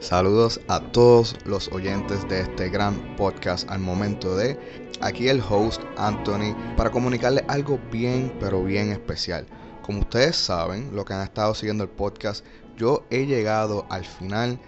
Saludos a todos los oyentes de este gran podcast al momento de aquí el host Anthony para comunicarles algo bien pero bien especial. Como ustedes saben, lo que han estado siguiendo el podcast, yo he llegado al final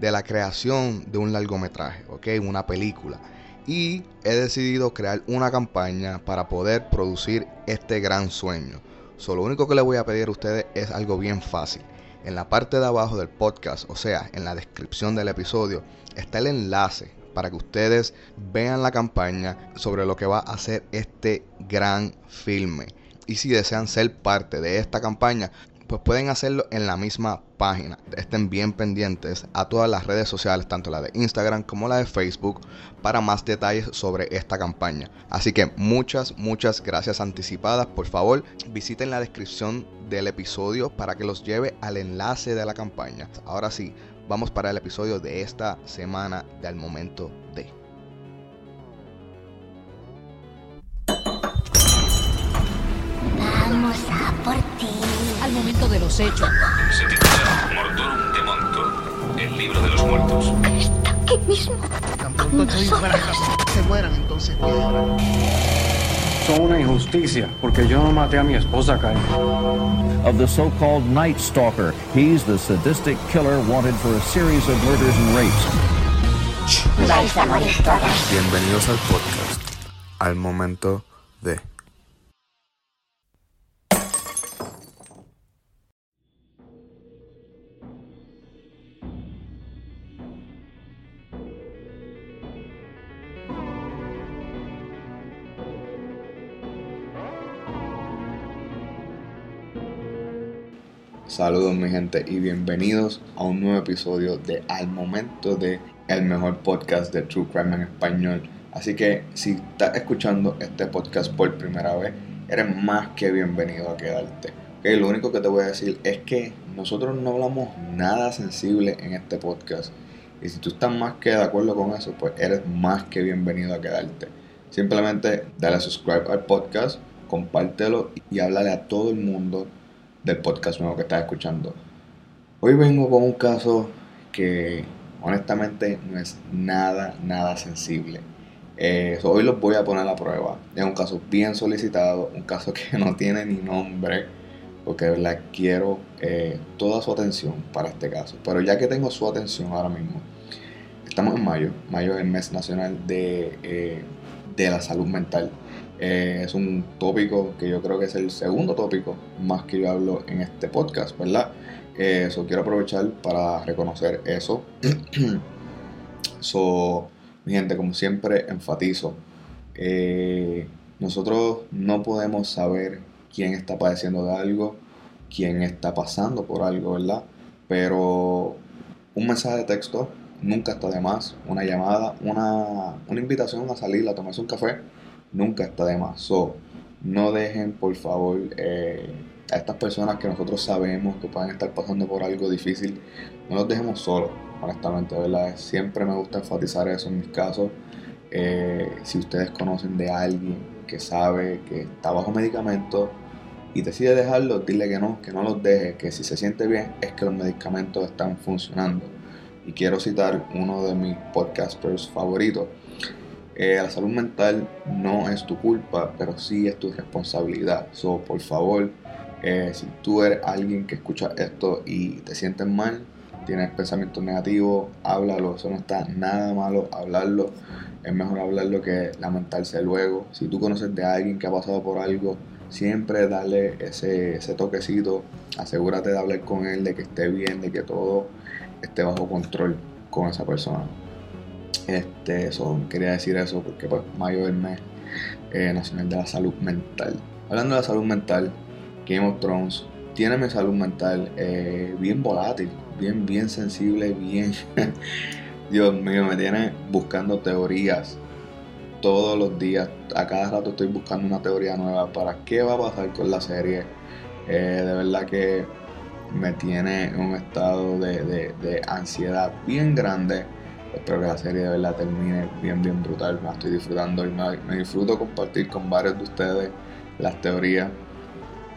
de la creación de un largometraje, ¿ok? Una película. Y he decidido crear una campaña para poder producir este gran sueño. Solo lo único que les voy a pedir a ustedes es algo bien fácil en la parte de abajo del podcast, o sea, en la descripción del episodio, está el enlace para que ustedes vean la campaña sobre lo que va a ser este gran filme. Y si desean ser parte de esta campaña, pues pueden hacerlo en la misma página. Estén bien pendientes a todas las redes sociales, tanto la de Instagram como la de Facebook, para más detalles sobre esta campaña. Así que muchas, muchas gracias anticipadas. Por favor, visiten la descripción del episodio para que los lleve al enlace de la campaña. Ahora sí, vamos para el episodio de esta semana del momento de. Vamos a por ti. Al momento de los hechos. Se titula Mortorum de Monto, el libro de los muertos. Está aquí mismo. De la casa se mueran, entonces. Son una injusticia, porque yo no maté a mi esposa, Karen. of the so-called Night Stalker. He's the sadistic killer wanted for a series of murders and rapes. Vais a morir todas. Bienvenidos al podcast, al momento de. Saludos mi gente y bienvenidos a un nuevo episodio de Al Momento de el mejor podcast de True Crime en español. Así que si estás escuchando este podcast por primera vez, eres más que bienvenido a quedarte. Ok, Lo único que te voy a decir es que nosotros no hablamos nada sensible en este podcast. Y si tú estás más que de acuerdo con eso, pues eres más que bienvenido a quedarte. Simplemente dale a subscribe al podcast, compártelo y háblale a todo el mundo del podcast nuevo que estás escuchando. Hoy vengo con un caso que honestamente no es nada, nada sensible. Eh, hoy los voy a poner a prueba. Es un caso bien solicitado, un caso que no tiene ni nombre, porque de verdad quiero eh, toda su atención para este caso. Pero ya que tengo su atención ahora mismo, estamos en mayo. Mayo es el mes nacional de, eh, de la salud mental. Eh, es un tópico que yo creo que es el segundo tópico más que yo hablo en este podcast, ¿verdad? Eso quiero aprovechar para reconocer eso. so, mi gente, como siempre, enfatizo. eh, nosotros no podemos saber quién está padeciendo de algo, quién está pasando por algo, ¿verdad? Pero un mensaje de texto nunca está de más. Una llamada, una, una invitación a salir a tomarse un café, nunca está de más. No dejen, por favor, eh, a estas personas que nosotros sabemos que pueden estar pasando por algo difícil, no los dejemos solos, honestamente, ¿verdad? Siempre me gusta enfatizar eso en mis casos. Eh, si ustedes conocen de alguien que sabe que está bajo medicamento y decide dejarlo, dile que no, que no los deje, que si se siente bien es que los medicamentos están funcionando. Y quiero citar uno de mis podcasters favoritos. La salud mental no es tu culpa, pero sí es tu responsabilidad. So, por favor, eh, si tú eres alguien que escucha esto y te sientes mal, tienes pensamientos negativos, háblalo. Eso no está nada malo hablarlo. Es mejor hablarlo que lamentarse luego. Si tú conoces de alguien que ha pasado por algo, siempre dale ese, ese toquecito. Asegúrate de hablar con él, de que esté bien, de que todo esté bajo control con esa persona. Este, eso, quería decir eso porque pues, mayo es el mes eh, nacional de la salud mental. Hablando de la salud mental, Game of Thrones tiene mi salud mental eh, bien volátil, bien, bien sensible, bien... Dios mío, me tiene buscando teorías todos los días. A cada rato estoy buscando una teoría nueva para qué va a pasar con la serie. Eh, de verdad que me tiene en un estado de, de- de ansiedad bien grande. Espero que la serie de verdad termine bien, bien brutal. Me estoy disfrutando y me, me disfruto compartir con varios de ustedes las teorías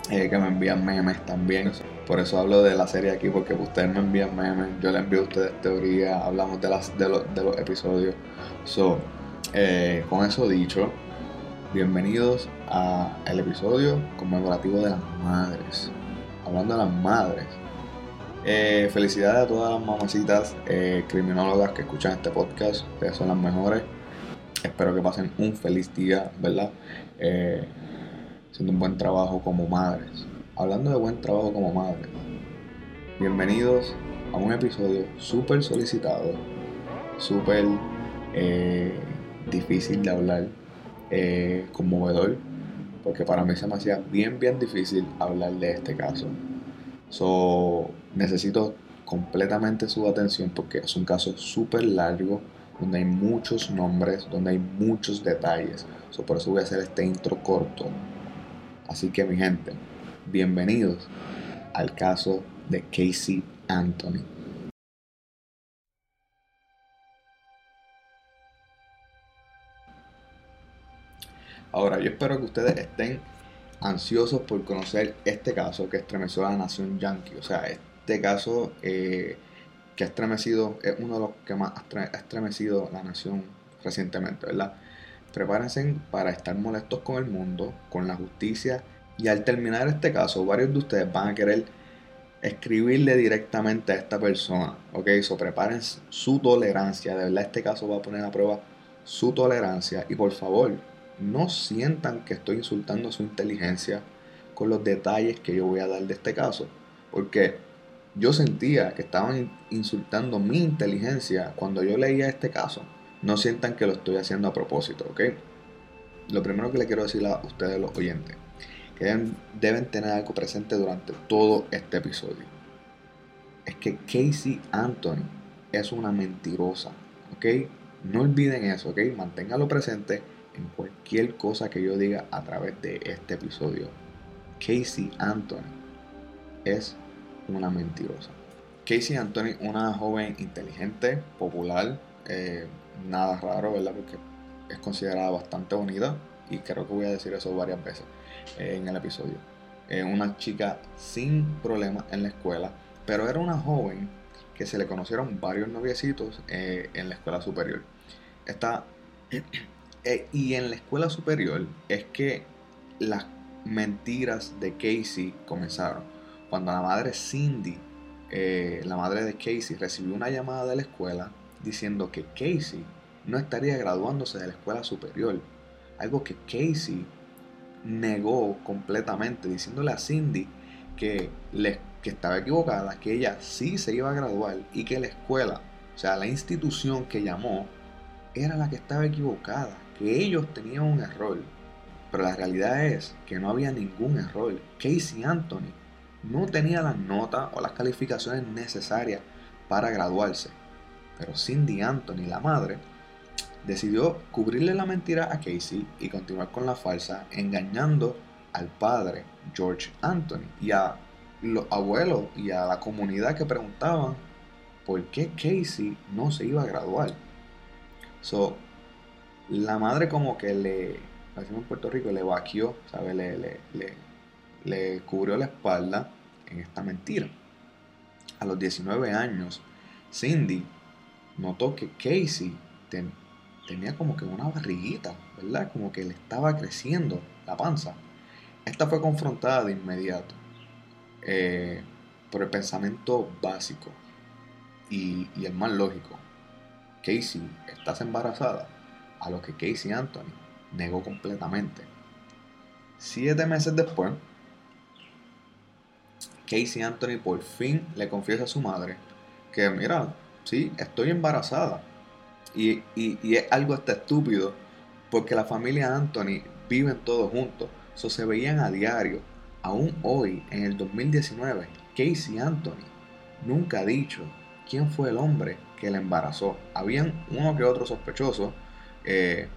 eh, que me envían memes también. Por eso hablo de la serie aquí, porque ustedes me envían memes, yo le envío a ustedes teoría, hablamos de, las, de los episodios. So, eh, con eso dicho, bienvenidos al episodio conmemorativo de las madres. Hablando de las madres. Eh, felicidades a todas las mamacitas eh, criminólogas que escuchan este podcast. Ustedes son las mejores. Espero que pasen un feliz día, ¿verdad? Eh, haciendo un buen trabajo como madres. Hablando de buen trabajo como madres. Bienvenidos a un episodio súper solicitado, súper eh, difícil de hablar, eh, conmovedor, porque para mí se me hacía bien, bien difícil hablar de este caso. So, necesito completamente su atención porque es un caso súper largo, donde hay muchos nombres, donde hay muchos detalles. Por eso voy a hacer este intro corto. Así que mi gente, bienvenidos al caso de Casey Anthony. Ahora, yo espero que ustedes estén ansiosos por conocer este caso que estremeció a la nación yankee. O sea, este caso eh, que ha estremecido, es uno de los que más ha estremecido la nación recientemente, ¿verdad? Prepárense para estar molestos con el mundo, con la justicia, y al terminar este caso, varios de ustedes van a querer escribirle directamente a esta persona, ¿ok? So preparen su tolerancia, de verdad este caso va a poner a prueba su tolerancia, y por favor, no sientan que estoy insultando su inteligencia con los detalles que yo voy a dar de este caso. Porque yo sentía que estaban insultando mi inteligencia cuando yo leía este caso. No sientan que lo estoy haciendo a propósito, ¿ok? Lo primero que le quiero decir a ustedes los oyentes, que deben, tener algo presente durante todo este episodio, es que Casey Anthony es una mentirosa, ¿ok? No olviden eso, ¿ok? Manténganlo presente en cualquier cosa que yo diga a través de este episodio. Casey Anthony es una mentirosa. Casey Anthony, una joven inteligente, popular, eh, nada raro, ¿verdad? Porque es considerada bastante bonita y creo que voy a decir eso varias veces eh, en el episodio. Eh, una chica sin problemas en la escuela, pero era una joven que se le conocieron varios noviecitos en la escuela superior. Esta eh, y en la escuela superior es que las mentiras de Casey comenzaron. Cuando la madre Cindy, eh, la madre de Casey, recibió una llamada de la escuela diciendo que Casey no estaría graduándose de la escuela superior. Algo que Casey negó completamente, diciéndole a Cindy que, que estaba equivocada, que ella sí se iba a graduar y que la escuela, o sea, la institución que llamó, era la que estaba equivocada ellos tenían un error, pero la realidad es que no había ningún error. Casey Anthony no tenía las notas o las calificaciones necesarias para graduarse, pero Cindy Anthony, la madre, decidió cubrirle la mentira a Casey y continuar con la falsa, engañando al padre George Anthony y a los abuelos y a la comunidad que preguntaban por qué Casey no se iba a graduar. So, la madre como que le, en Puerto Rico, le vaqueó, ¿sabe? Le, le, le, cubrió la espalda en esta mentira. A los 19 años, Cindy notó que Casey tenía como que una barriguita, ¿verdad? Como que le estaba creciendo la panza. Esta fue confrontada de inmediato eh, por el pensamiento básico y, y el más lógico. Casey, ¿estás embarazada? a lo que Casey Anthony negó completamente. Siete meses después, Casey Anthony por fin le confiesa a su madre que, mira, sí, estoy embarazada. Y, es algo estúpido, porque la familia Anthony viven todos juntos, eso se veían a diario. Aún hoy, en el 2019, Casey Anthony nunca ha dicho quién fue el hombre que la embarazó. Habían uno que otro sospechoso, eh,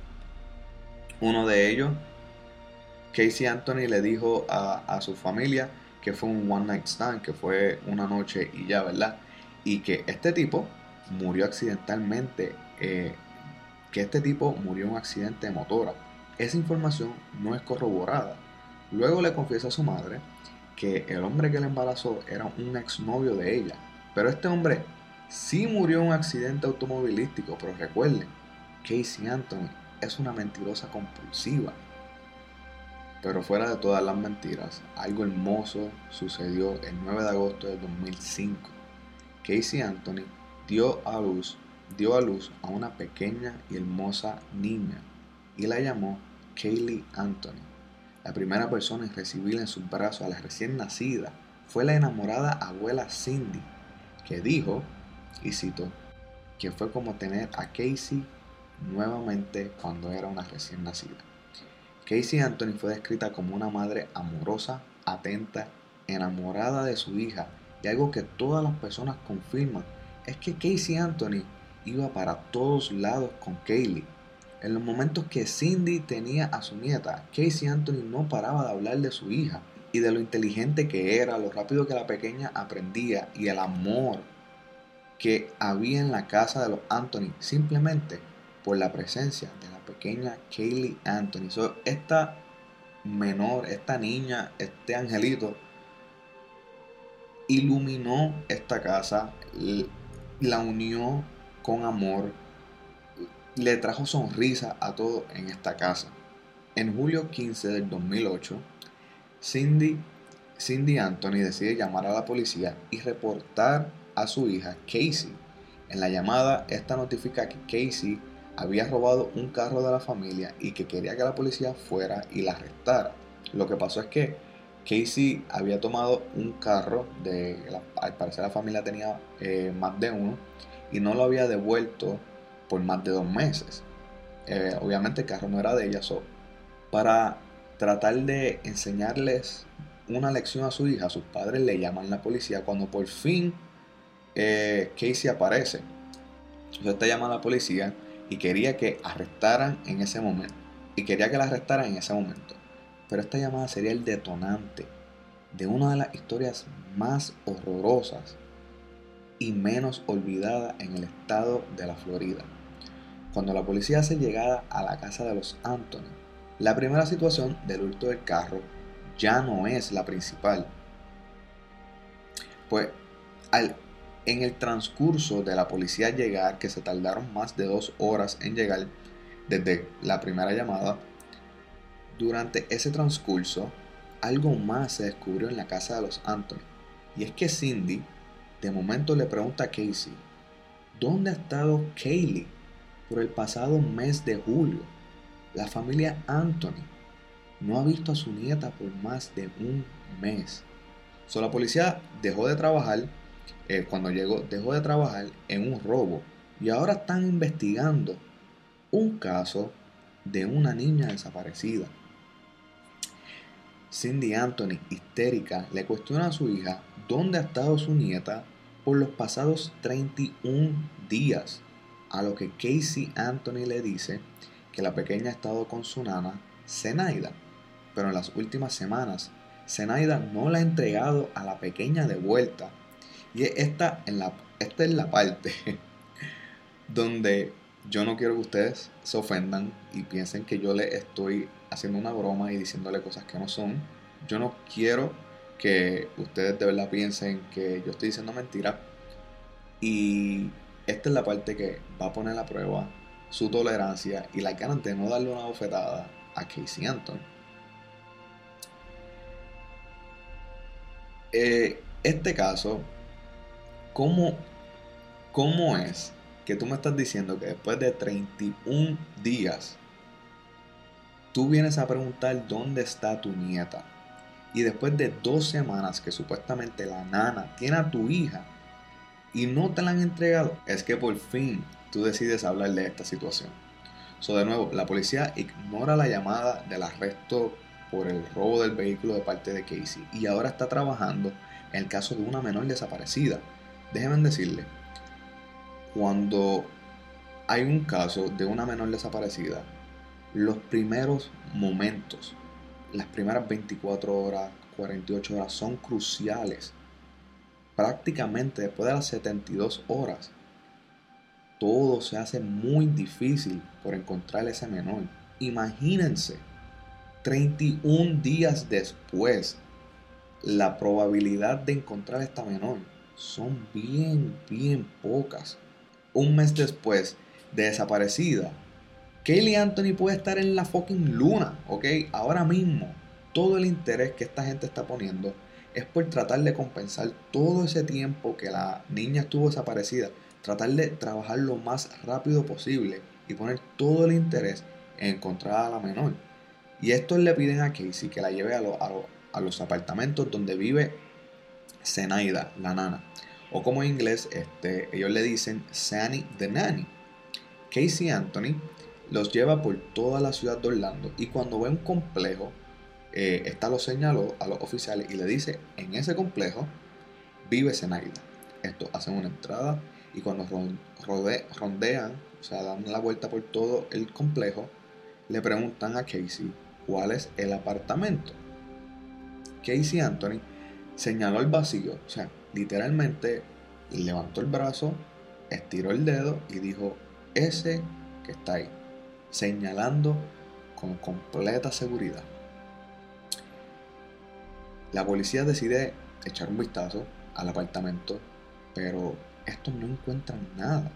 uno de ellos, Casey Anthony le dijo a, su familia que fue un one night stand, que fue una noche y ya, ¿verdad? Y que este tipo murió accidentalmente, eh, que este tipo murió en un accidente de motora. Esa información no es corroborada. Luego le confiesa a su madre que el hombre que la embarazó era un exnovio de ella. Pero este hombre sí murió en un accidente automovilístico, pero recuerden, Casey Anthony es una mentirosa compulsiva. Pero fuera de todas las mentiras, algo hermoso sucedió el 9 de agosto de 2005. Casey Anthony dio a luz, dio a luz a una pequeña y hermosa niña y la llamó Kaylee Anthony. La primera persona en recibirla en sus brazos a la recién nacida fue la enamorada abuela Cindy, que dijo, y cito, que fue como tener a Casey nuevamente cuando era una recién nacida. Casey Anthony fue descrita como una madre amorosa, atenta, enamorada de su hija y algo que todas las personas confirman es que Casey Anthony iba para todos lados con Kaylee. En los momentos que Cindy tenía a su nieta, Casey Anthony no paraba de hablar de su hija y de lo inteligente que era, lo rápido que la pequeña aprendía y el amor que había en la casa de los Anthony simplemente por la presencia de la pequeña Kaylee Anthony. esta menor, esta niña, este angelito, iluminó esta casa, la unió con amor, le trajo sonrisa a todo en esta casa. En julio 15 del 2008, Cindy, Cindy Anthony decide llamar a la policía y reportar a su hija Casey. En la llamada, esta notifica que Casey había robado un carro de la familia y que quería que la policía fuera y la arrestara. Lo que pasó es que Casey había tomado un carro, de, al parecer la familia tenía eh, más de uno, y no lo había devuelto por más de dos meses. Eh, obviamente el carro no era de ella, so, para tratar de enseñarles una lección a su hija, sus padres le llaman a la policía cuando por fin eh, Casey aparece. Entonces te llama a la policía y quería que arrestaran en ese momento. Y quería que la arrestaran en ese momento. Pero esta llamada sería el detonante de una de las historias más horrorosas y menos olvidada en el estado de la Florida. Cuando la policía hace llegada a la casa de los Anthony, la primera situación del hurto del carro ya no es la principal. Pues al en el transcurso de la policía llegar, que se tardaron más de dos horas en llegar desde la primera llamada, durante ese transcurso, algo más se descubrió en la casa de los Anthony. Y es que Cindy, de momento le pregunta a Casey, ¿dónde ha estado Kaylee por el pasado mes de julio? La familia Anthony no ha visto a su nieta por más de un mes. So, la policía dejó de trabajar eh, cuando llegó, dejó de trabajar en un robo y ahora están investigando un caso de una niña desaparecida. Cindy Anthony, histérica, le cuestiona a su hija dónde ha estado su nieta por los pasados 31 días, a lo que Casey Anthony le dice que la pequeña ha estado con su nana, Zenaida, pero en las últimas semanas, Zenaida no la ha entregado a la pequeña de vuelta y esta, en la, esta es la parte donde yo no quiero que ustedes se ofendan y piensen que yo le estoy haciendo una broma y diciéndole cosas que no son. Yo no quiero que ustedes de verdad piensen que yo estoy diciendo mentira. Y esta es la parte que va a poner a prueba su tolerancia y la ganas de no darle una bofetada a Casey Anton. Eh, este caso ¿Cómo, ¿Cómo es que tú me estás diciendo que después de 31 días tú vienes a preguntar dónde está tu nieta? Y después de dos semanas que supuestamente la nana tiene a tu hija y no te la han entregado, es que por fin tú decides hablar de esta situación. So, de nuevo, la policía ignora la llamada del arresto por el robo del vehículo de parte de Casey y ahora está trabajando en el caso de una menor desaparecida. Déjenme decirle, cuando hay un caso de una menor desaparecida, los primeros momentos, las primeras 24 horas, 48 horas son cruciales. Prácticamente después de las 72 horas, todo se hace muy difícil por encontrar ese menor. Imagínense, 31 días después. la probabilidad de encontrar a esta menor son bien, bien pocas. Un mes después de desaparecida, Kaylee Anthony puede estar en la fucking luna, ¿ok? Ahora mismo, todo el interés que esta gente está poniendo es por tratar de compensar todo ese tiempo que la niña estuvo desaparecida, tratar de trabajar lo más rápido posible y poner todo el interés en encontrar a la menor. Y estos le piden a Casey que la lleve a, a los apartamentos donde vive Zenaida, la nana. O como en inglés, este, ellos le dicen Sani the Nanny. Casey Anthony los lleva por toda la ciudad de Orlando y cuando ve un complejo, eh, esta lo señaló a los oficiales y le dice, en ese complejo vive Zenaida. Esto hacen una entrada y cuando rode- rondean, o sea, dan la vuelta por todo el complejo, le preguntan a Casey cuál es el apartamento. Casey Anthony señaló el vacío, o sea, literalmente levantó el brazo, estiró el dedo y dijo, ese que está ahí, señalando con completa seguridad. La policía decide echar un vistazo al apartamento, pero estos no encuentran nada.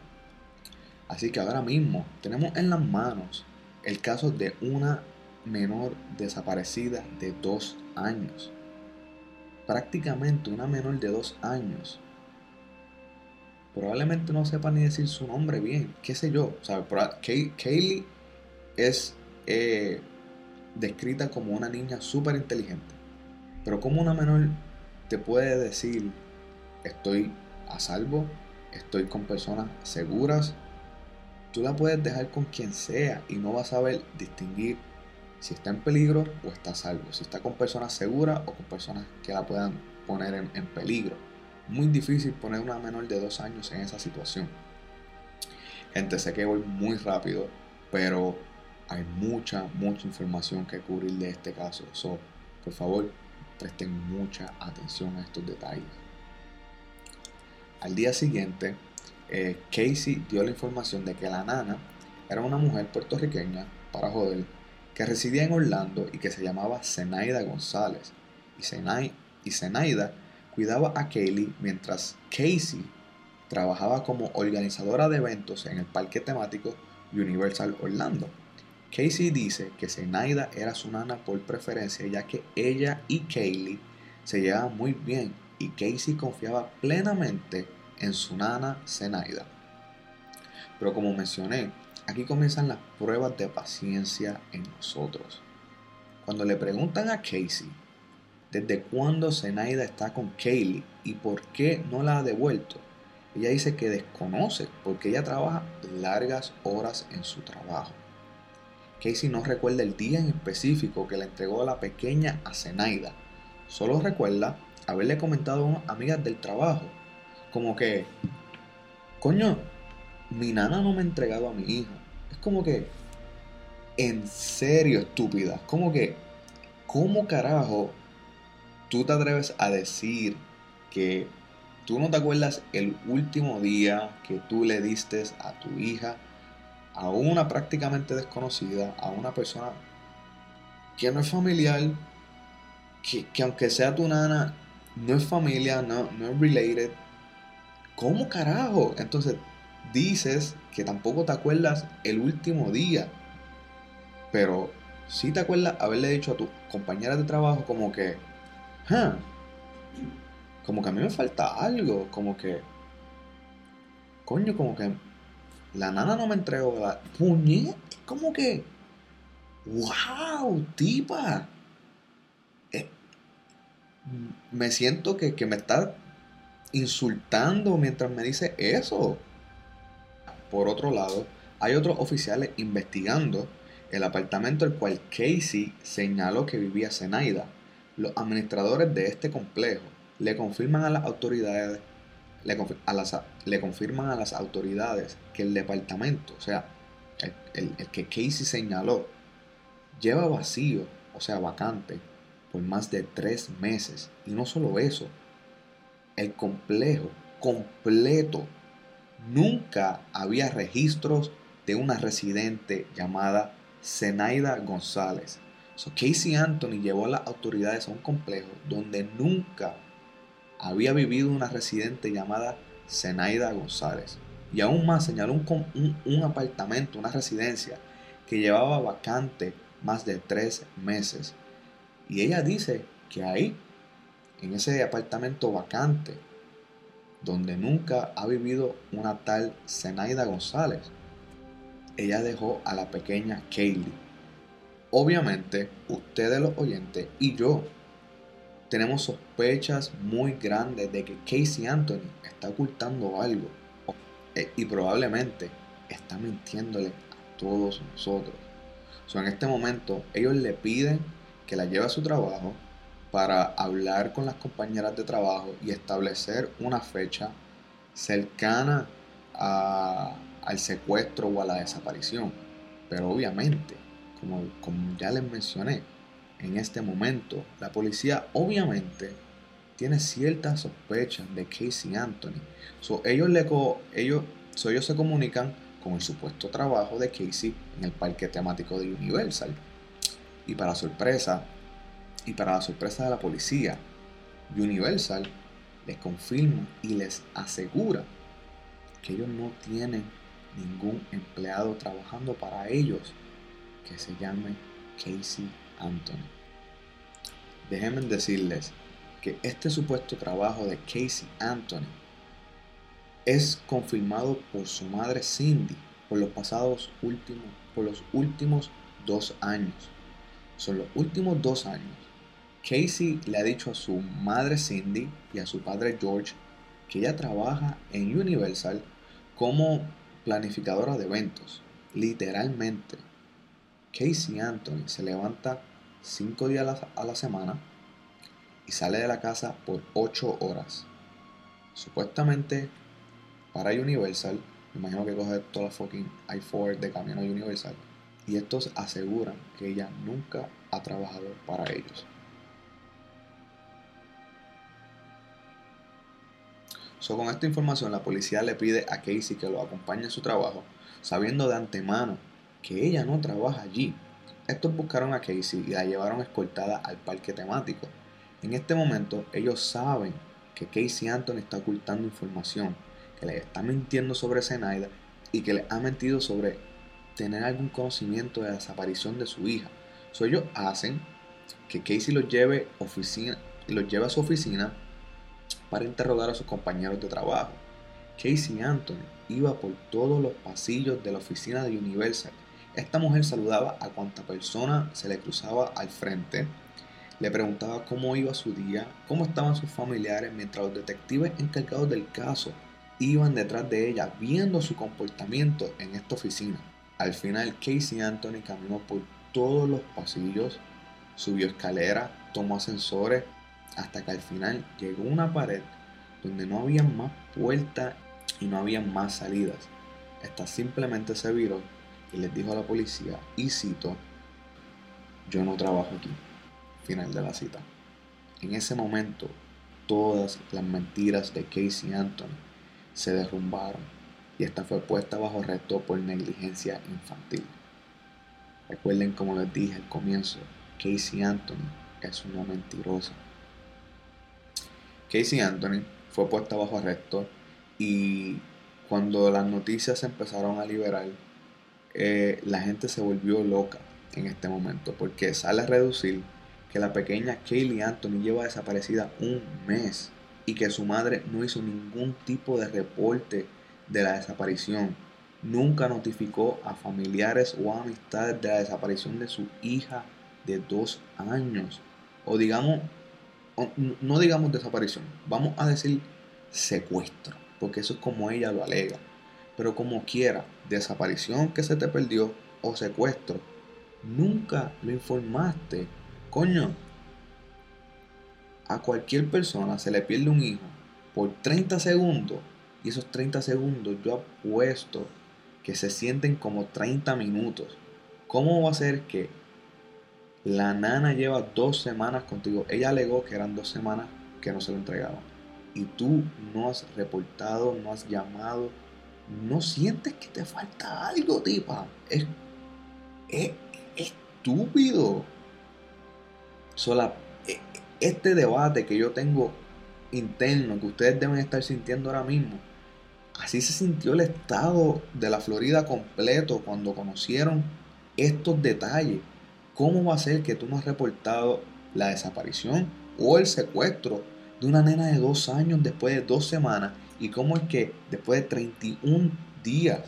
Así que ahora mismo tenemos en las manos el caso de una menor desaparecida de dos años. Prácticamente una menor de dos años. Probablemente no sepa ni decir su nombre bien, qué sé yo. O sea, Kay- Kaylee es eh, descrita como una niña súper inteligente. Pero como una menor te puede decir, estoy a salvo, estoy con personas seguras, tú la puedes dejar con quien sea y no vas a saber distinguir si está en peligro o está salvo, si está con personas seguras o con personas que la puedan poner en, en peligro. Muy difícil poner una menor de dos años en esa situación. Gente, sé que voy muy rápido, pero hay mucha, mucha información que cubrir de este caso. So, por favor, presten mucha atención a estos detalles. Al día siguiente, eh, Casey dio la información de que la nana era una mujer puertorriqueña, para joder, que residía en Orlando y que se llamaba Zenaida González. Y, Zenai- y Zenaida cuidaba a Kaylee mientras Casey trabajaba como organizadora de eventos en el parque temático Universal Orlando. Casey dice que Zenaida era su nana por preferencia ya que ella y Kaylee se llevaban muy bien y Casey confiaba plenamente en su nana Zenaida. Pero como mencioné, aquí comienzan las pruebas de paciencia en nosotros. Cuando le preguntan a Casey desde cuándo Zenaida está con Kaylee y por qué no la ha devuelto, ella dice que desconoce porque ella trabaja largas horas en su trabajo. Casey no recuerda el día en específico que le entregó a la pequeña a Zenaida. Solo recuerda haberle comentado a unas amigas del trabajo. Como que, coño, mi nana no me ha entregado a mi hija. Es como que, en serio, estúpida. Como que, ¿cómo carajo tú te atreves a decir que tú no te acuerdas el último día que tú le diste a tu hija a una prácticamente desconocida, a una persona que no es familiar, que, que aunque sea tu nana, no es familia, no, no es related. ¿Cómo carajo? Entonces dices que tampoco te acuerdas el último día, pero sí te acuerdas haberle dicho a tu compañera de trabajo como que, "Huh, como que a mí me falta algo, como que, coño, como que la nana no me entregó la puñet, como que, wow, tipa. Eh, me siento que, que me está insultando mientras me dice eso. Por otro lado, hay otros oficiales investigando el apartamento al cual Casey señaló que vivía Zenaida. Los administradores de este complejo le confirman a las autoridades le, le confirman a las autoridades que el departamento, o sea, el, el- el que Casey señaló, lleva vacío, o sea, vacante, por más de tres meses. Y no solo eso, el complejo completo, nunca había registros de una residente llamada Zenaida González. So, Casey Anthony llevó a las autoridades a un complejo donde nunca había vivido una residente llamada Zenaida González. Y aún más señaló un, un apartamento, una residencia, que llevaba vacante más de tres meses. Y ella dice que ahí, en ese apartamento vacante, donde nunca ha vivido una tal Zenaida González, ella dejó a la pequeña Kaylee. Obviamente, ustedes los oyentes y yo tenemos sospechas muy grandes de que Casey Anthony está ocultando algo eh, y probablemente está mintiéndole a todos nosotros. So, en este momento, ellos le piden que la lleve a su trabajo para hablar con las compañeras de trabajo y establecer una fecha cercana al secuestro o a la desaparición. Pero obviamente, como, como ya les mencioné, en este momento la policía obviamente tiene ciertas sospechas de Casey Anthony. So, ellos, le co- ellos, so, ellos se comunican con el supuesto trabajo de Casey en el parque temático de Universal. Y para sorpresa, y para la sorpresa de la policía, Universal les confirma y les asegura que ellos no tienen ningún empleado trabajando para ellos que se llame Casey Anthony. Déjenme decirles que este supuesto trabajo de Casey Anthony es confirmado por su madre Cindy por los pasados últimos, por los últimos dos años. Son los últimos dos años. Casey le ha dicho a su madre Cindy y a su padre George que ella trabaja en Universal como planificadora de eventos. Literalmente, Casey Anthony se levanta cinco días a la, a la semana y sale de la casa por 8 horas. Supuestamente para Universal, me imagino que coge toda la fucking I-4 de camino a Universal. Y estos aseguran que ella nunca ha trabajado para ellos. Con esta información, la policía le pide a Casey que lo acompañe en su trabajo, sabiendo de antemano que ella no trabaja allí. Estos buscaron a Casey y la llevaron escoltada al parque temático. En este momento, ellos saben que Casey Anthony está ocultando información, que le está mintiendo sobre Zenaida y que le ha mentido sobre tener algún conocimiento de la desaparición de su hija. So, ellos hacen que Casey los lleve a su oficina para interrogar a sus compañeros de trabajo. Casey Anthony iba por todos los pasillos de la oficina de Universal. Esta mujer saludaba a cuanta persona se le cruzaba al frente. Le preguntaba cómo iba su día, cómo estaban sus familiares, mientras los detectives encargados del caso iban detrás de ella viendo su comportamiento en esta oficina. Al final, Casey Anthony caminó por todos los pasillos, subió escaleras, tomó ascensores, hasta que al final llegó una pared donde no había más puertas y no había más salidas. Esta simplemente se viró y les dijo a la policía, y cito, yo no trabajo aquí. Final de la cita. En ese momento, todas las mentiras de Casey Anthony se derrumbaron y esta fue puesta bajo arresto por negligencia infantil. Recuerden como les dije al comienzo, Casey Anthony es una mentirosa. Casey Anthony fue puesta bajo arresto y cuando las noticias se empezaron a liberar, eh, la gente se volvió loca en este momento porque sale a reducir que la pequeña Kaylee Anthony lleva desaparecida un mes y que su madre no hizo ningún tipo de reporte de la desaparición. Nunca notificó a familiares o amistades de la desaparición de su hija de dos años. O digamos, no digamos desaparición, vamos a decir secuestro, porque eso es como ella lo alega. Pero como quiera, desaparición que se te perdió o secuestro, nunca lo informaste. Coño, a cualquier persona se le pierde un hijo por 30 segundos y esos 30 segundos yo apuesto que se sienten como 30 minutos. ¿Cómo va a ser que la nana lleva dos semanas contigo? Ella alegó que eran dos semanas que no se lo entregaban. Y tú no has reportado, no has llamado, no sientes que te falta algo, tipa. Es, es estúpido. So, la- e- este debate que yo tengo interno, que ustedes deben estar sintiendo ahora mismo, así se sintió el estado de la Florida completo cuando conocieron estos detalles. ¿Cómo va a ser que tú no has reportado la desaparición o el secuestro de una nena de dos años después de dos semanas? ¿Y cómo es que después de 31 días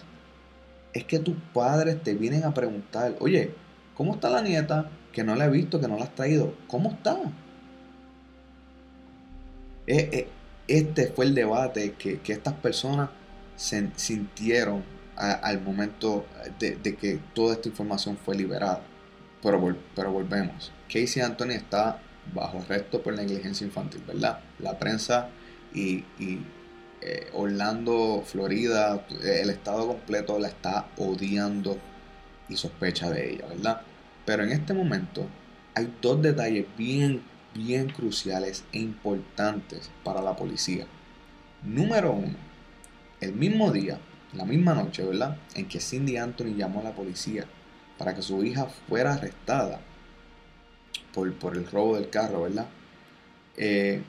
es que tus padres te vienen a preguntar, oye, ¿cómo está la nieta? Que no la he visto, que no la has traído. ¿Cómo está? Eh, eh, Este fue el debate que, que estas personas sintieron al momento de que toda esta información fue liberada. Pero, pero volvemos. Casey Anthony está bajo arresto por negligencia infantil, ¿verdad? La prensa y, eh, Orlando, Florida, el estado completo la está odiando y sospecha de ella, ¿verdad? Pero en este momento hay dos detalles bien, bien cruciales e importantes para la policía. Número uno, el mismo día, la misma noche, ¿verdad? En que Cindy Anthony llamó a la policía para que su hija fuera arrestada por, por el robo del carro, ¿verdad? Eh,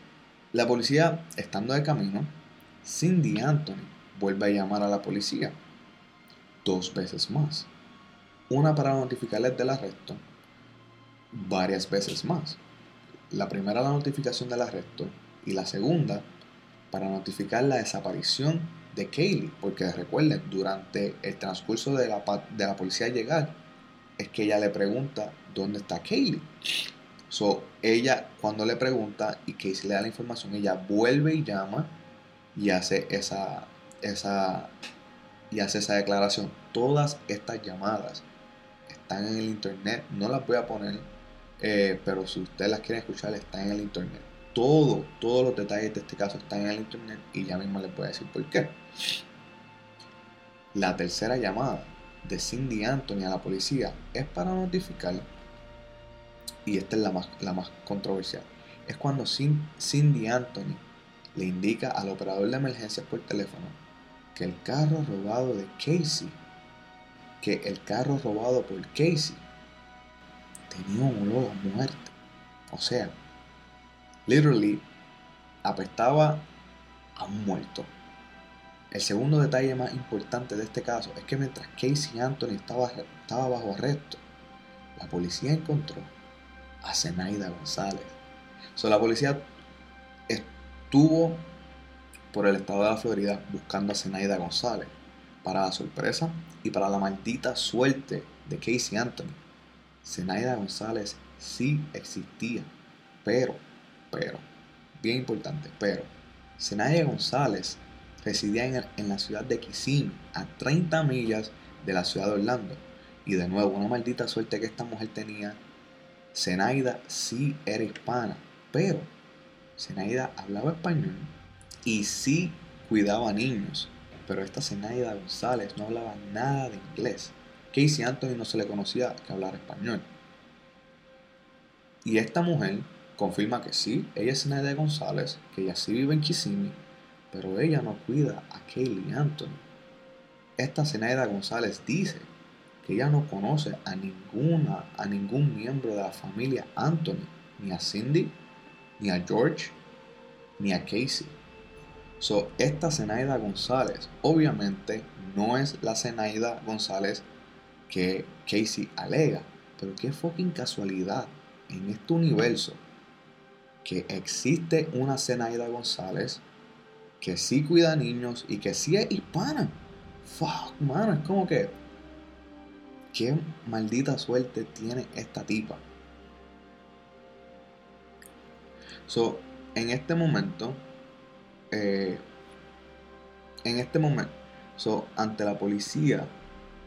la policía, estando de camino, Cindy Anthony vuelve a llamar a la policía dos veces más. Una para notificarles del arresto, varias veces más. La primera la notificación del arresto y la segunda para notificar la desaparición de Kaylee, porque recuerden, durante el transcurso de la, de la policía llegar, es que ella le pregunta dónde está Kaylee. So, ella, cuando le pregunta y Casey le da la información, ella vuelve y llama y hace esa, esa, y hace esa declaración. Todas estas llamadas están en el internet, no las voy a poner, eh, pero si ustedes las quieren escuchar, están en el internet. Todo, todos los detalles de este caso están en el internet y ya mismo les voy a decir por qué. La tercera llamada de Cindy Anthony a la policía es para notificar, y esta es la más, la más controversial, es cuando Cin- Cindy Anthony le indica al operador de emergencias por teléfono que el carro robado de Casey, que el carro robado por Casey tenía un olor a muerte. O sea, literally apestaba a un muerto. El segundo detalle más importante de este caso es que mientras Casey Anthony estaba, estaba bajo arresto, la policía encontró a Zenaida González. So, la policía estuvo por el estado de la Florida buscando a Zenaida González. Para la sorpresa y para la maldita suerte de Casey Anthony, Zenaida González sí existía. Pero, pero, bien importante, pero, Zenaida González residía en, la ciudad de Kissimmee, a 30 millas de la ciudad de Orlando. Y de nuevo, una maldita suerte que esta mujer tenía. Zenaida sí era hispana, pero Zenaida hablaba español y sí cuidaba niños. Pero esta Zenaida González no hablaba nada de inglés. Casey Anthony no se le conocía que hablara español. Y esta mujer confirma que sí, ella es Zenaida González, que ella sí vive en Kissimmee, pero ella no cuida a Kaylee Anthony. Esta Zenaida González dice que ella no conoce a ninguna, a ningún miembro de la familia Anthony, ni a Cindy, ni a George, ni a Casey. So, esta Zenaida González obviamente no es la Zenaida González que Casey alega, pero qué fucking casualidad en este universo que existe una Zenaida González que sí cuida niños y que sí es hispana. Fuck, mano, es como que. Qué maldita suerte tiene esta tipa. So, en este momento. eh, en este momento. So, ante la policía.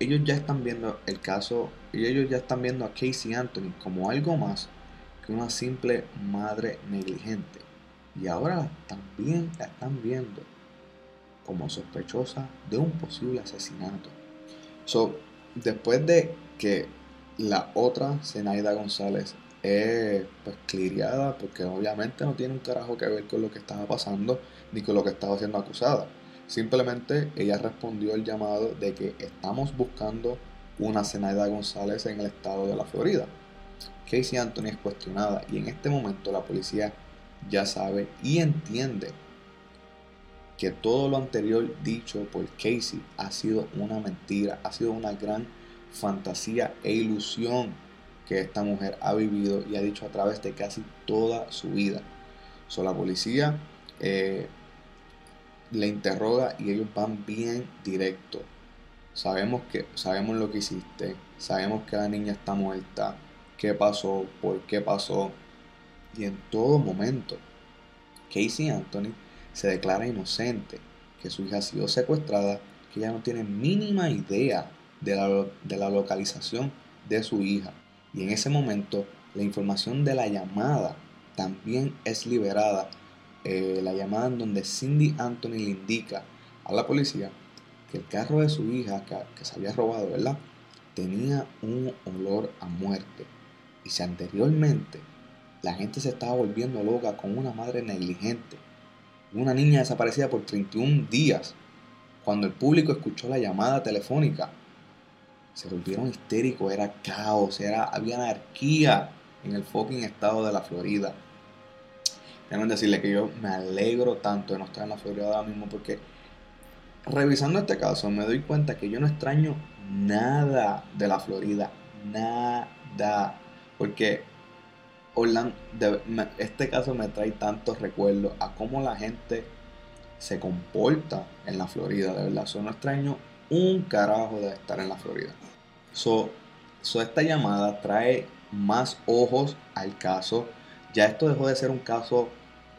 Ellos ya están viendo el caso. Y ellos ya están viendo a Casey Anthony como algo más que una simple madre negligente. Y ahora también la están viendo como sospechosa de un posible asesinato. So, después de que la otra Zenaida González es pues cliriada porque obviamente no tiene un carajo que ver con lo que estaba pasando ni con lo que estaba siendo acusada. Simplemente ella respondió el llamado de que estamos buscando una Zenaida González en el estado de la Florida. Casey Anthony es cuestionada y en este momento la policía ya sabe y entiende que todo lo anterior dicho por Casey ha sido una mentira, ha sido una gran fantasía e ilusión que esta mujer ha vivido y ha dicho a través de casi toda su vida. So, la policía eh, le interroga y ellos van bien directo. Sabemos que sabemos lo que hiciste, sabemos que la niña está muerta, qué pasó, por qué pasó. Y en todo momento, Casey Anthony se declara inocente, que su hija ha sido secuestrada, que ella no tiene mínima idea de la, de la localización de su hija. Y en ese momento, la información de la llamada también es liberada. eh, la llamada en donde Cindy Anthony le indica a la policía que el carro de su hija que, que se había robado, ¿verdad? Tenía un olor a muerte. Y si anteriormente la gente se estaba volviendo loca con una madre negligente, una niña desaparecida por 31 días, cuando el público escuchó la llamada telefónica, se volvieron histéricos, era caos, era, había anarquía en el fucking estado de la Florida. Déjenme decirle que yo me alegro tanto de no estar en la Florida ahora mismo porque revisando este caso me doy cuenta que yo no extraño nada de la Florida, nada, porque Orlando, este caso me trae tantos recuerdos a cómo la gente se comporta en la Florida, de verdad. So, no extraño un carajo de estar en la Florida. So, so esta llamada trae más ojos al caso. Ya esto dejó de ser un caso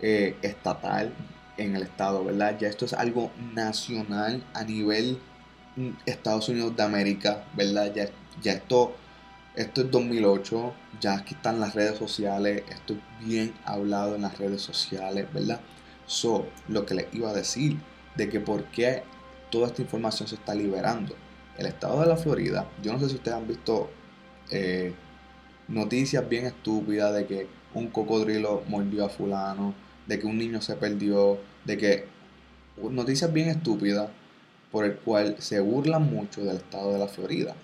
eh, estatal en el estado, ¿verdad? Ya esto es algo nacional a nivel mm, Estados Unidos de América, ¿verdad? Ya, ya esto, esto es 2008, ya aquí están las redes sociales, esto es bien hablado en las redes sociales, ¿verdad? So, lo que les iba a decir, de que por qué toda esta información se está liberando. El estado de la Florida, yo no sé si ustedes han visto eh, noticias bien estúpidas de que un cocodrilo mordió a fulano, de que un niño se perdió, de que noticias bien estúpidas por el cual se burlan mucho del estado de la Florida.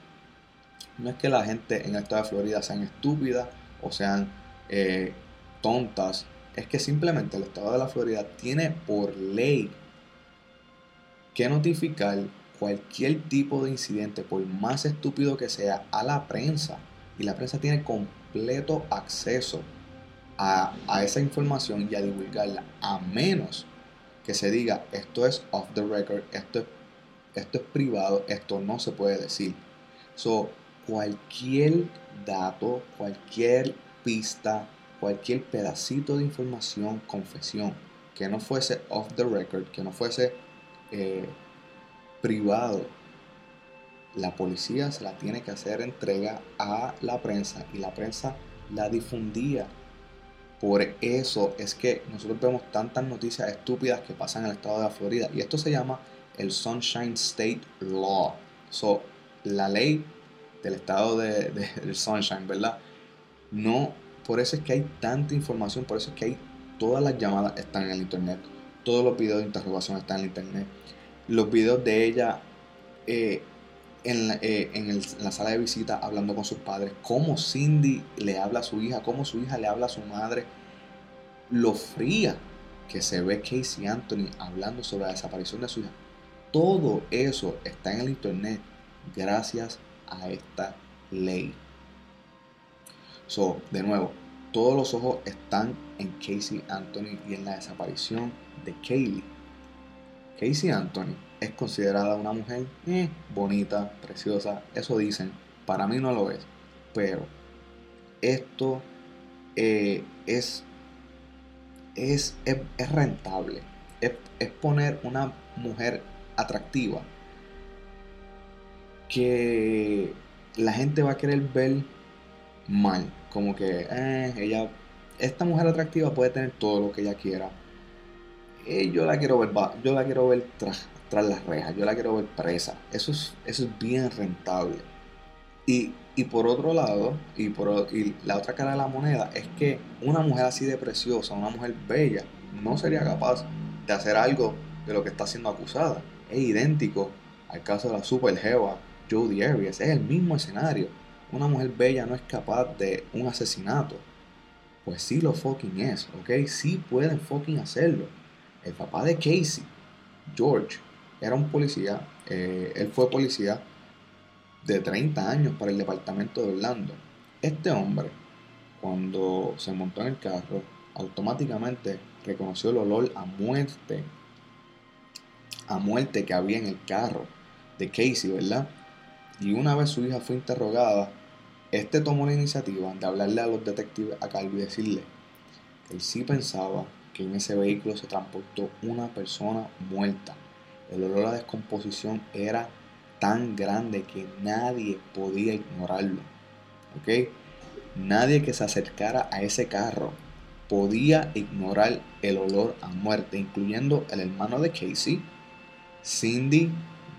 No es que la gente en el estado de Florida sean estúpidas o sean eh, tontas, es que simplemente el estado de la Florida tiene por ley que notificar cualquier tipo de incidente, por más estúpido que sea, a la prensa. Y la prensa tiene completo acceso a, esa información y a divulgarla, a menos que se diga esto es off the record, esto es, esto es privado, esto no se puede decir. So, cualquier dato, cualquier pista, cualquier pedacito de información, confesión, que no fuese off the record, que no fuese eh, privado, la policía se la tiene que hacer entrega a la prensa y la prensa la difundía. Por eso es que nosotros vemos tantas noticias estúpidas que pasan en el estado de la Florida. Y esto se llama el Sunshine State Law. So, la ley del estado de, de- del Sunshine, ¿verdad? No, por eso es que hay tanta información, por eso es que hay todas las llamadas están en el internet, todos los videos de interrogación están en el internet, los videos de ella eh, en, la, eh, en en la sala de visita hablando con sus padres, cómo Cindy le habla a su hija, cómo su hija le habla a su madre, lo fría que se ve Casey Anthony hablando sobre la desaparición de su hija. Todo eso está en el internet gracias a esta ley. So, de nuevo, todos los ojos están en Casey Anthony y en la desaparición de Kaylee. Casey Anthony es considerada una mujer eh, bonita, preciosa, eso dicen. Para mí no lo es, pero esto eh, es, es, es, es rentable. Es, es poner una mujer atractiva que la gente va a querer ver mal. Como que eh, ella, esta mujer atractiva puede tener todo lo que ella quiera. Yo la quiero ver, yo la quiero ver tras, las rejas, yo la quiero ver presa. Eso es, eso es bien rentable. Y, y por otro lado, y, por, y la otra cara de la moneda es que una mujer así de preciosa, una mujer bella, no sería capaz de hacer algo de lo que está siendo acusada. Es idéntico al caso de la super jeva Jodie Arias. Es el mismo escenario. una mujer bella no es capaz de un asesinato. Pues sí lo fucking es, ¿ok? Sí pueden fucking hacerlo. El papá de Casey, George, era un policía, eh, él fue policía de 30 años para el departamento de Orlando. Este hombre, cuando se montó en el carro, automáticamente reconoció el olor a muerte, a muerte que había en el carro de Casey, ¿verdad? Y una vez su hija fue interrogada, este tomó la iniciativa de hablarle a los detectives acá y decirle que él sí pensaba que en ese vehículo se transportó una persona muerta. El olor a descomposición era tan grande que nadie podía ignorarlo. ¿Ok? Nadie que se acercara a ese carro podía ignorar el olor a muerte, incluyendo el hermano de Casey, Cindy,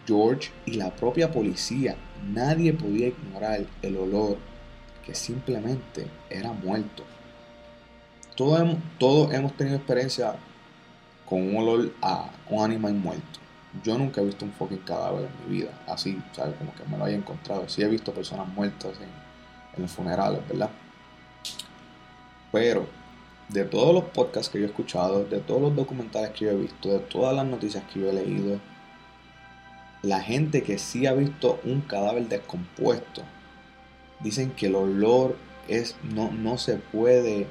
George y la propia policía. Nadie podía ignorar el olor que simplemente era muerto. Todos hemos, todos hemos tenido experiencia con un olor a un animal muerto. Yo nunca he visto un fucking cadáver en mi vida, así, ¿sabes? Como que me lo haya encontrado. Sí he visto personas muertas en, en los funerales, ¿verdad? Pero de todos los podcasts que yo he escuchado, de todos los documentales que yo he visto, de todas las noticias que yo he leído, la gente que sí ha visto un cadáver descompuesto, dicen que el olor es, no, no se puede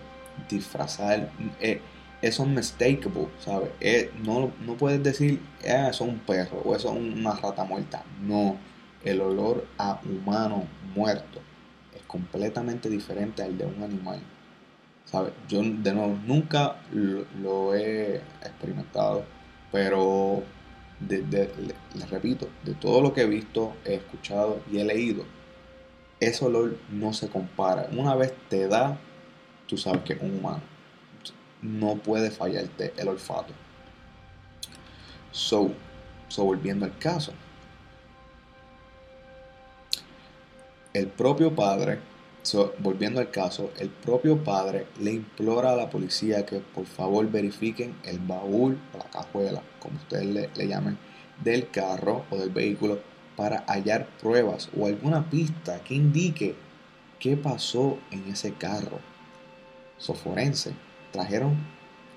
disfrazar, eh, es unmistakable, ¿sabes? Eh, no, no puedes decir, eh, eso es un perro o eso es una rata muerta. No, el olor a humano muerto es completamente diferente al de un animal. ¿Sabes? Yo de nuevo nunca lo he experimentado, pero de- de- le- les repito, de todo lo que he visto, he escuchado y he leído, ese olor no se compara. Una vez te da, tú sabes que un humano. No puede fallarte el olfato. So, so volviendo al caso. El propio padre, volviendo al caso, el propio padre le implora a la policía que por favor verifiquen el baúl o la cajuela, como ustedes le, llamen, del carro o del vehículo para hallar pruebas o alguna pista que indique qué pasó en ese carro. So, forense trajeron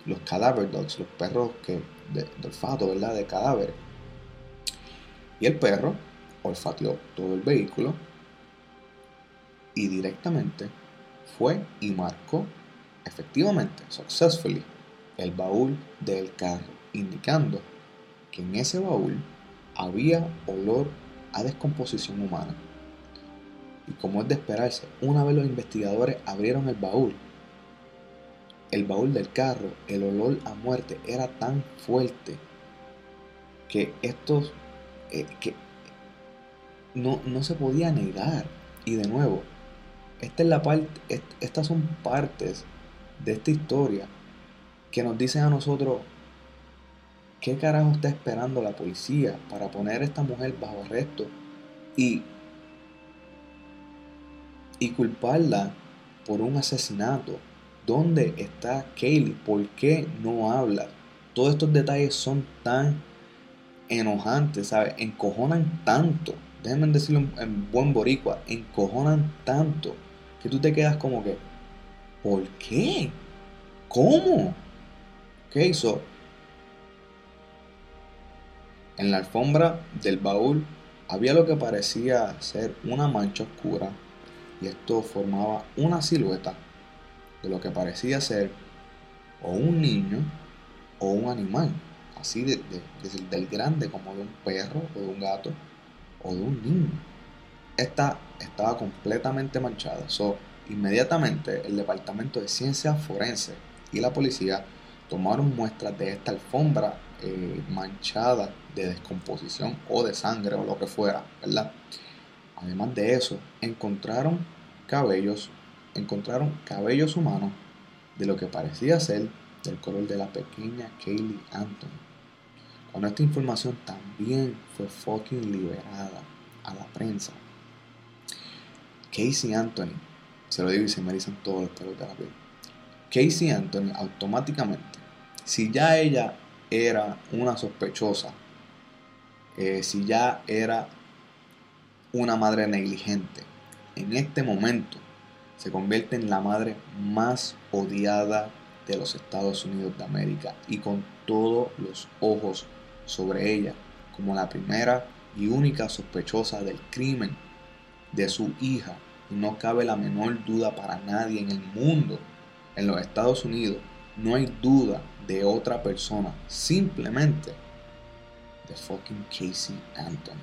los cadaver dogs, los perros que, de, de olfato, ¿verdad? De cadáveres. Y el perro olfateó todo el vehículo y directamente fue y marcó efectivamente, successfully, el baúl del carro, indicando que en ese baúl había olor a descomposición humana. Y como es de esperarse, una vez los investigadores abrieron el baúl, el baúl del carro, el olor a muerte era tan fuerte que estos, eh, que no, no se podía negar. Y de nuevo, esta es la parte, est- estas son partes de esta historia que nos dicen a nosotros qué carajo está esperando la policía para poner a esta mujer bajo arresto y, y culparla por un asesinato. ¿Dónde está Kaylee? ¿Por qué no habla? Todos estos detalles son tan enojantes, ¿sabes? Encojonan tanto. Déjenme decirlo en, en buen boricua. Encojonan tanto que tú te quedas como que, ¿por qué? ¿Cómo? Ok, so. En la alfombra del baúl había lo que parecía ser una mancha oscura y esto formaba una silueta de lo que parecía ser o un niño o un animal, así de, del grande como de un perro o de un gato o de un niño. Esta estaba completamente manchada. So, inmediatamente el departamento de ciencias forenses y la policía tomaron muestras de esta alfombra eh, manchada de descomposición o de sangre o lo que fuera, ¿verdad? Además de eso, encontraron cabellos, encontraron cabellos humanos de lo que parecía ser del color de la pequeña Kaylee Anthony. Cuando esta información también fue fucking liberada a la prensa. Casey Anthony, se lo digo y se me dicen todos los pelos de la piel. Casey Anthony automáticamente, si ya ella era una sospechosa, eh, si ya era una madre negligente, en este momento se convierte en la madre más odiada de los Estados Unidos de América y con todos los ojos sobre ella como la primera y única sospechosa del crimen de su hija. Y no cabe la menor duda para nadie en el mundo, en los Estados Unidos, no hay duda de otra persona, simplemente de fucking Casey Anthony.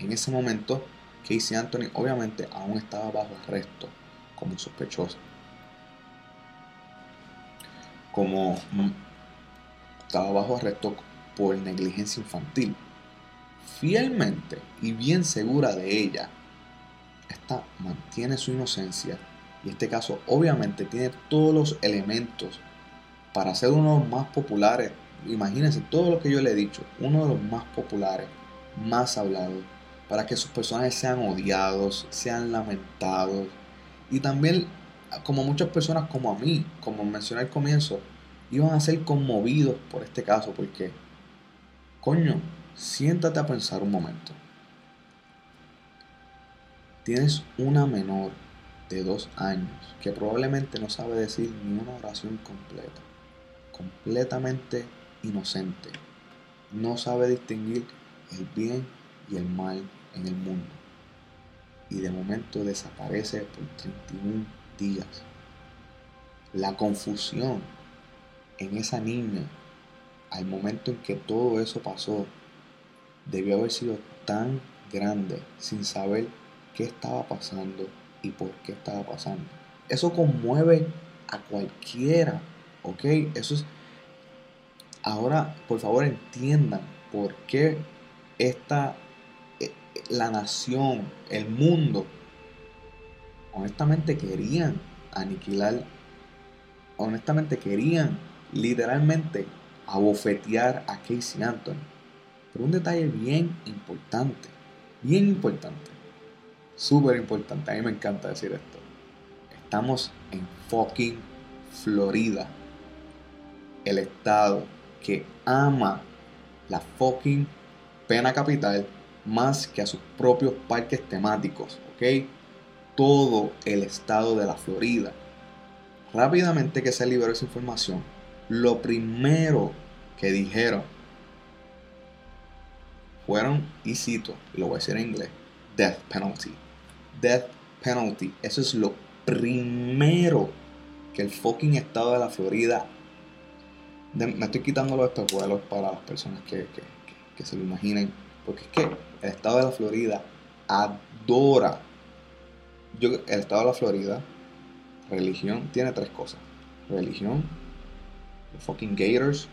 En ese momento, Casey Anthony obviamente aún estaba bajo arresto como sospechosa. Como mm, estaba bajo arresto por negligencia infantil. Fielmente y bien segura de ella, esta mantiene su inocencia y este caso obviamente tiene todos los elementos para ser uno de los más populares. Imagínense todo lo que yo le he dicho, uno de los más populares, más hablados, para que sus personajes sean odiados, sean lamentados y también como muchas personas como a mí, como mencioné al comienzo, iban a ser conmovidos por este caso porque, coño, siéntate a pensar un momento. Tienes una menor de dos años que probablemente no sabe decir ni una oración completa, completamente inocente, no sabe distinguir el bien y el mal en el mundo y de momento desaparece por 31 días. La confusión en esa niña al momento en que todo eso pasó debió haber sido tan grande sin saber qué estaba pasando y por qué estaba pasando. Eso conmueve a cualquiera, ¿ok? Eso es... Ahora, por favor, entiendan por qué esta, eh, la nación, el mundo, honestamente querían aniquilar, honestamente querían literalmente abofetear a Casey Anthony. Pero un detalle bien importante, bien importante, súper importante, a mí me encanta decir esto. Estamos en fucking Florida, el estado que ama la fucking pena capital más que a sus propios parques temáticos, ¿ok? Todo el estado de la Florida. Rápidamente que se liberó esa información, lo primero que dijeron fueron, y cito, y lo voy a decir en inglés, death penalty. Death penalty. Eso es lo primero que el fucking estado de la Florida. me estoy quitando los espejuelos para las personas que, que, que se lo imaginen. Porque es que el estado de la Florida adora. Yo, el estado de la Florida, religión, tiene tres cosas. Religión, los fucking Gators,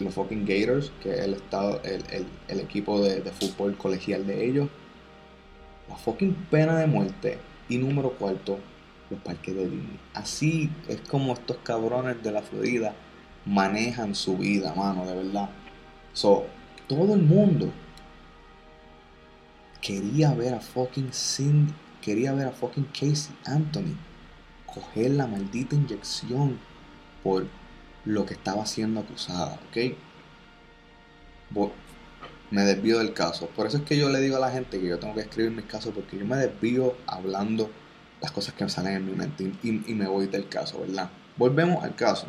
los fucking Gators, que es el, estado, el, equipo de, fútbol colegial de ellos, la fucking pena de muerte y número cuarto, los parques de Disney. Así es como estos cabrones de la Florida manejan su vida, mano, de verdad. So, todo el mundo quería ver a fucking Cindy, quería ver a fucking Casey Anthony coger la maldita inyección por lo que estaba siendo acusada, ¿ok? me desvío del caso. Por eso es que yo le digo a la gente que yo tengo que escribir mis casos porque yo me desvío hablando las cosas que me salen en mi mente y, y me voy del caso, ¿verdad? Volvemos al caso.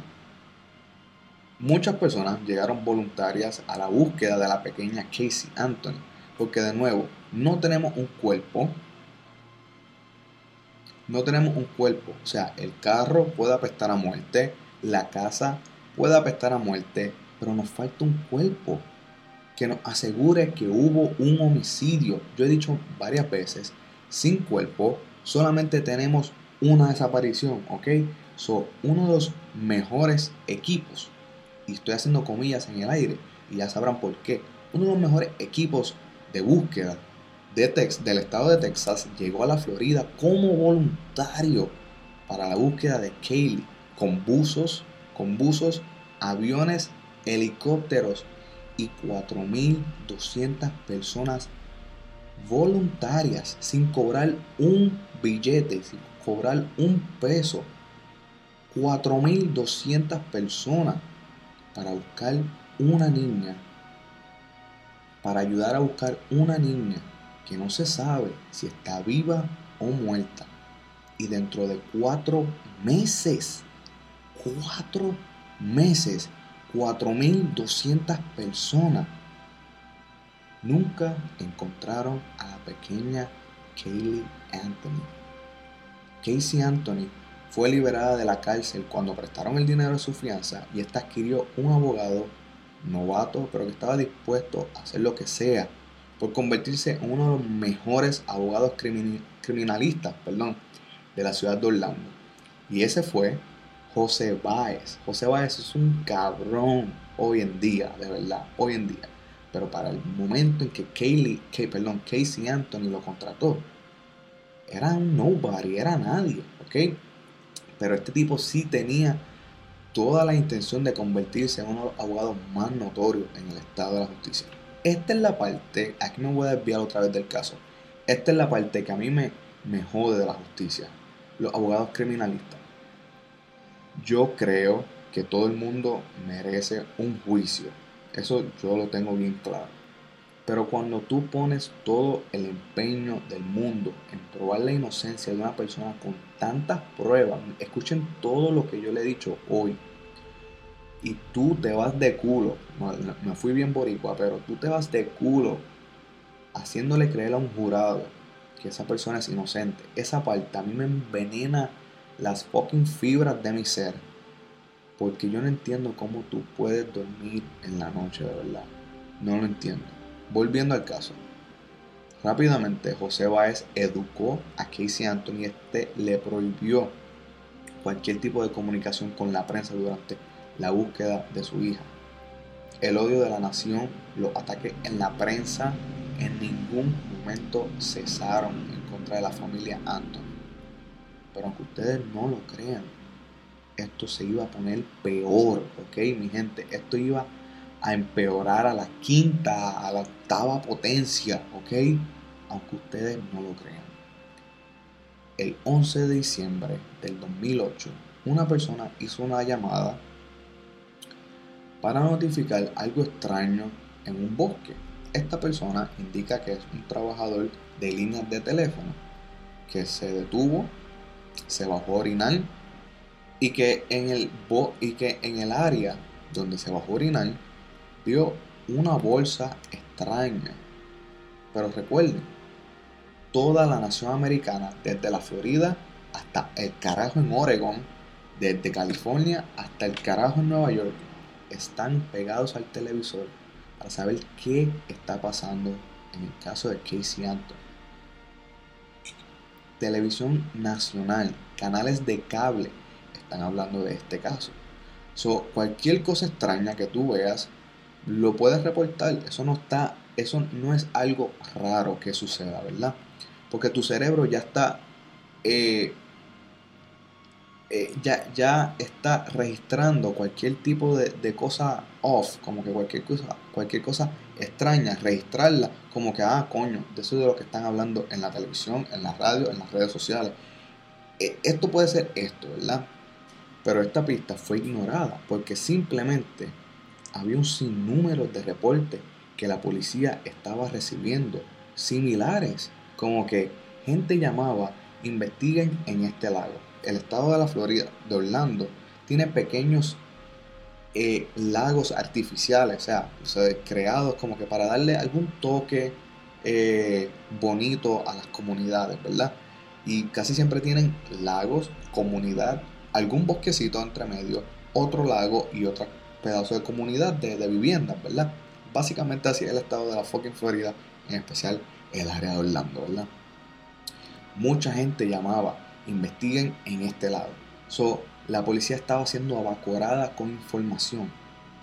Muchas personas llegaron voluntarias a la búsqueda de la pequeña Casey Anthony, porque de nuevo, no tenemos un cuerpo, no tenemos un cuerpo, o sea, el carro puede apestar a muerte, la casa puede apestar a muerte, pero nos falta un cuerpo que nos asegure que hubo un homicidio. Yo he dicho varias veces, sin cuerpo, solamente tenemos una desaparición, ¿ok? So, uno de los mejores equipos y estoy haciendo comillas en el aire, y ya sabrán por qué. Uno de los mejores equipos de búsqueda de Tex del estado de Texas llegó a la Florida como voluntario para la búsqueda de Kaylee, con buzos, con buzos, aviones, helicópteros y 4.200 personas voluntarias sin cobrar un billete, sin cobrar un peso. 4.200 personas para buscar una niña, para ayudar a buscar una niña que no se sabe si está viva o muerta. Y dentro de cuatro meses, cuatro meses, 4.200 personas nunca encontraron a la pequeña Kaylee Anthony. Casey Anthony fue liberada de la cárcel cuando prestaron el dinero de su fianza y esta adquirió un abogado novato, pero que estaba dispuesto a hacer lo que sea por convertirse en uno de los mejores abogados crimin- criminalistas perdón, de la ciudad de Orlando. Y ese fue José Báez. José Báez es un cabrón hoy en día, de verdad, hoy en día. Pero para el momento en que Kaylee, Kay- perdón, Casey Anthony lo contrató, era un nobody, era nadie, ¿ok? Pero este tipo sí tenía toda la intención de convertirse en uno de los abogados más notorios en el estado de la justicia. Esta es la parte, aquí me voy a desviar otra vez del caso. Esta es la parte que a mí me, me jode de la justicia. Los abogados criminalistas. Yo creo que todo el mundo merece un juicio. Eso yo lo tengo bien claro. Pero cuando tú pones todo el empeño del mundo en probar la inocencia de una persona con tantas pruebas, escuchen todo lo que yo le he dicho hoy, y tú te vas de culo, me fui bien boricua, pero tú te vas de culo haciéndole creer a un jurado que esa persona es inocente. Esa parte a mí me envenena las fucking fibras de mi ser. Porque yo no entiendo cómo tú puedes dormir en la noche, de verdad. No lo entiendo. Volviendo al caso. Rápidamente, José Báez educó a Casey Anthony. Este le prohibió cualquier tipo de comunicación con la prensa durante la búsqueda de su hija. El odio de la nación, los ataques en la prensa en ningún momento cesaron en contra de la familia Anthony. Pero aunque ustedes no lo crean, esto se iba a poner peor, ¿ok? Mi gente, esto iba a empeorar a la quinta, a la octava potencia, ¿ok? Aunque ustedes no lo crean. El 11 de diciembre del 2008, una persona hizo una llamada para notificar algo extraño en un bosque. Esta persona indica que es un trabajador de líneas de teléfono que se detuvo, se bajó a orinar y que en el, bo y que en el área donde se bajó a orinar vio una bolsa extraña. Pero recuerden, toda la nación americana, desde la Florida hasta el carajo en Oregon, desde California hasta el carajo en Nueva York, están pegados al televisor para saber qué está pasando en el caso de Casey Anthony. Televisión nacional, canales de cable están hablando de este caso. So, cualquier cosa extraña que tú veas, lo puedes reportar. Eso no está, eso no es algo raro que suceda, ¿verdad? Porque tu cerebro ya está, eh, eh, ya, ya está registrando cualquier tipo de, de cosa off, como que cualquier cosa, cualquier cosa extraña, registrarla como que, ah, coño, de eso es de lo que están hablando en la televisión, en la radio, en las redes sociales. Eh, esto puede ser esto, ¿verdad? Pero esta pista fue ignorada porque simplemente había un sinnúmero de reportes que la policía estaba recibiendo similares, como que gente llamaba, investiguen en este lago. El estado de la Florida, de Orlando, tiene pequeños eh, lagos artificiales, o sea, creados como que para darle algún toque eh, bonito a las comunidades, ¿verdad? Y casi siempre tienen lagos, comunidad, algún bosquecito entre medio, otro lago y otro pedazo de comunidad de, de viviendas, ¿verdad? Básicamente así es el estado de la fucking Florida, en especial el área de Orlando, ¿verdad? Mucha gente llamaba, investiguen en este lado. So, la policía estaba siendo evacuada con información.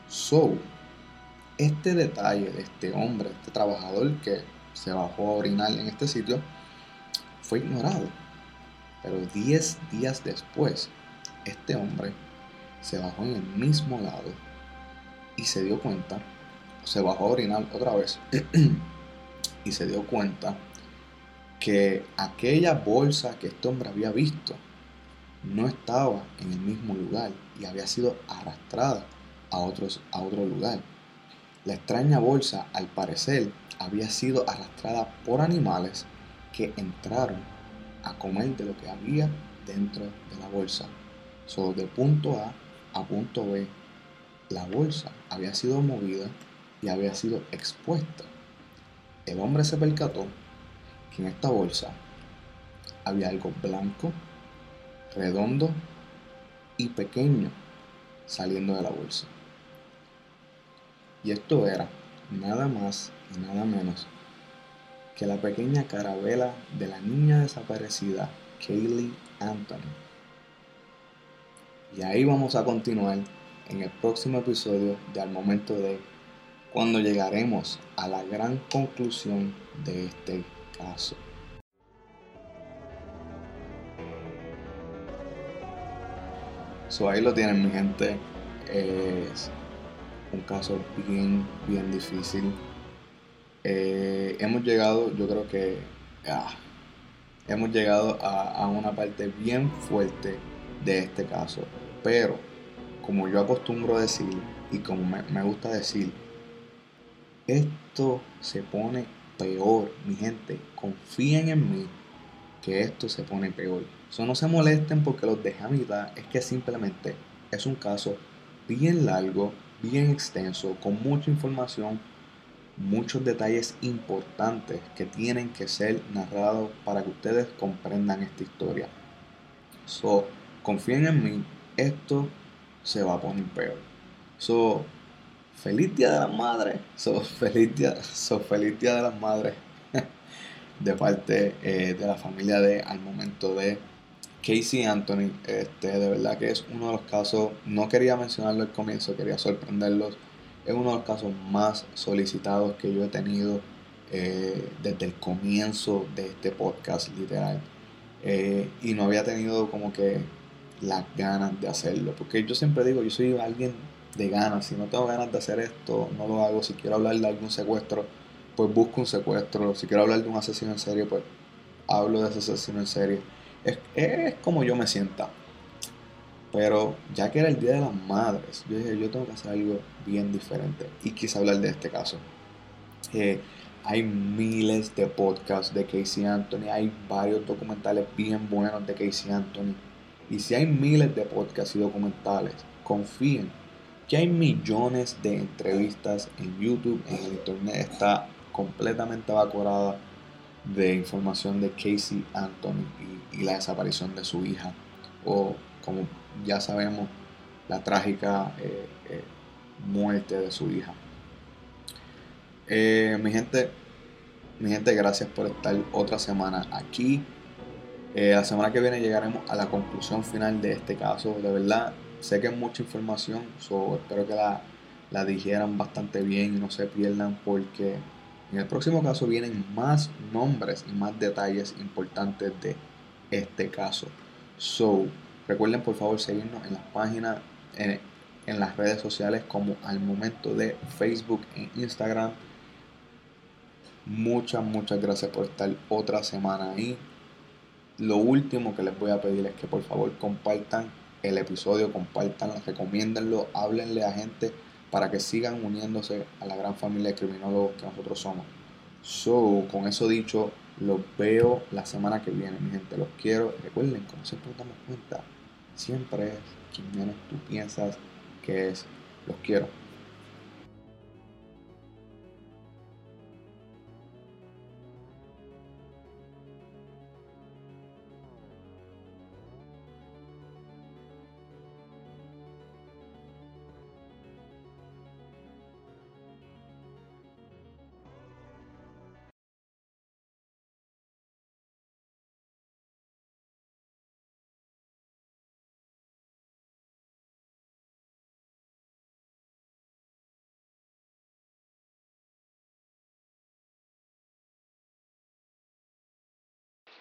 So, este detalle de este hombre, este trabajador que se bajó a orinar en este sitio, fue ignorado. Pero 10 días después, este hombre se bajó en el mismo lado y se dio cuenta, se bajó a orinar otra vez y se dio cuenta que aquella bolsa que este hombre había visto no estaba en el mismo lugar y había sido arrastrada a, otros, a otro lugar. La extraña bolsa, al parecer, había sido arrastrada por animales que entraron a comer de lo que había dentro de la bolsa. So, de punto A a punto B, la bolsa había sido movida y había sido expuesta. El hombre se percató en esta bolsa había algo blanco, redondo y pequeño saliendo de la bolsa. Y esto era nada más y nada menos que la pequeña carabela de la niña desaparecida Kaylee Anthony. Y ahí vamos a continuar en el próximo episodio de Al Momento de cuando llegaremos a la gran conclusión de este caso. So ahí lo tienen mi gente. Es un caso bien, bien difícil. Eh, hemos llegado, yo creo que ah, hemos llegado a, a una parte bien fuerte de este caso. Pero, como yo acostumbro decir y como me, me gusta decir, esto se pone peor, mi gente. Confíen en mí que esto se pone peor. So, no se molesten porque los dejé a mitad. Es que simplemente es un caso bien largo, bien extenso, con mucha información, muchos detalles importantes que tienen que ser narrados para que ustedes comprendan esta historia. So, confíen en mí, esto se va a poner peor. So, feliz día de las madres. So, feliz día, de las madres de parte eh, de la familia de al momento de Casey Anthony. Este, de verdad que es uno de los casos, no quería mencionarlo al comienzo, quería sorprenderlos. Es uno de los casos más solicitados que yo he tenido eh, desde el comienzo de este podcast, literal. Eh, y no había tenido como que las ganas de hacerlo. Porque yo siempre digo, yo soy alguien de ganas. Si no tengo ganas de hacer esto, no lo hago. Si quiero hablar de algún secuestro, pues busco un secuestro. Si quiero hablar de un asesino en serie, pues hablo de ese asesino en serie. Es, es como yo me sienta. Pero ya que era el Día de las Madres, yo dije, yo tengo que hacer algo bien diferente. Y quise hablar de este caso. Eh, hay miles de podcasts de Casey Anthony, hay varios documentales bien buenos de Casey Anthony. Y si hay miles de podcasts y documentales, confíen que hay millones de entrevistas en YouTube, en el internet está completamente evacuada de información de Casey Anthony y, la desaparición de su hija. O como ya sabemos, la trágica eh, eh, muerte de su hija. Eh, mi gente, mi gente, gracias por estar otra semana aquí. La semana que viene llegaremos a la conclusión final de este caso. De verdad, sé que es mucha información, so, espero que la, la digieran bastante bien y no se pierdan porque en el próximo caso vienen más nombres y más detalles importantes de este caso. So, recuerden por favor seguirnos en las páginas, en, en las redes sociales como al momento de Facebook e Instagram. Muchas, muchas gracias por estar otra semana ahí. Lo último que les voy a pedir es que por favor compartan el episodio, compartan, recomiéndenlo, háblenle a gente para que sigan uniéndose a la gran familia de criminólogos que nosotros somos. So, con eso dicho, los veo la semana que viene, mi gente. Los quiero. Recuerden, como siempre nos damos cuenta, siempre es quien menos tú piensas que es. Los quiero.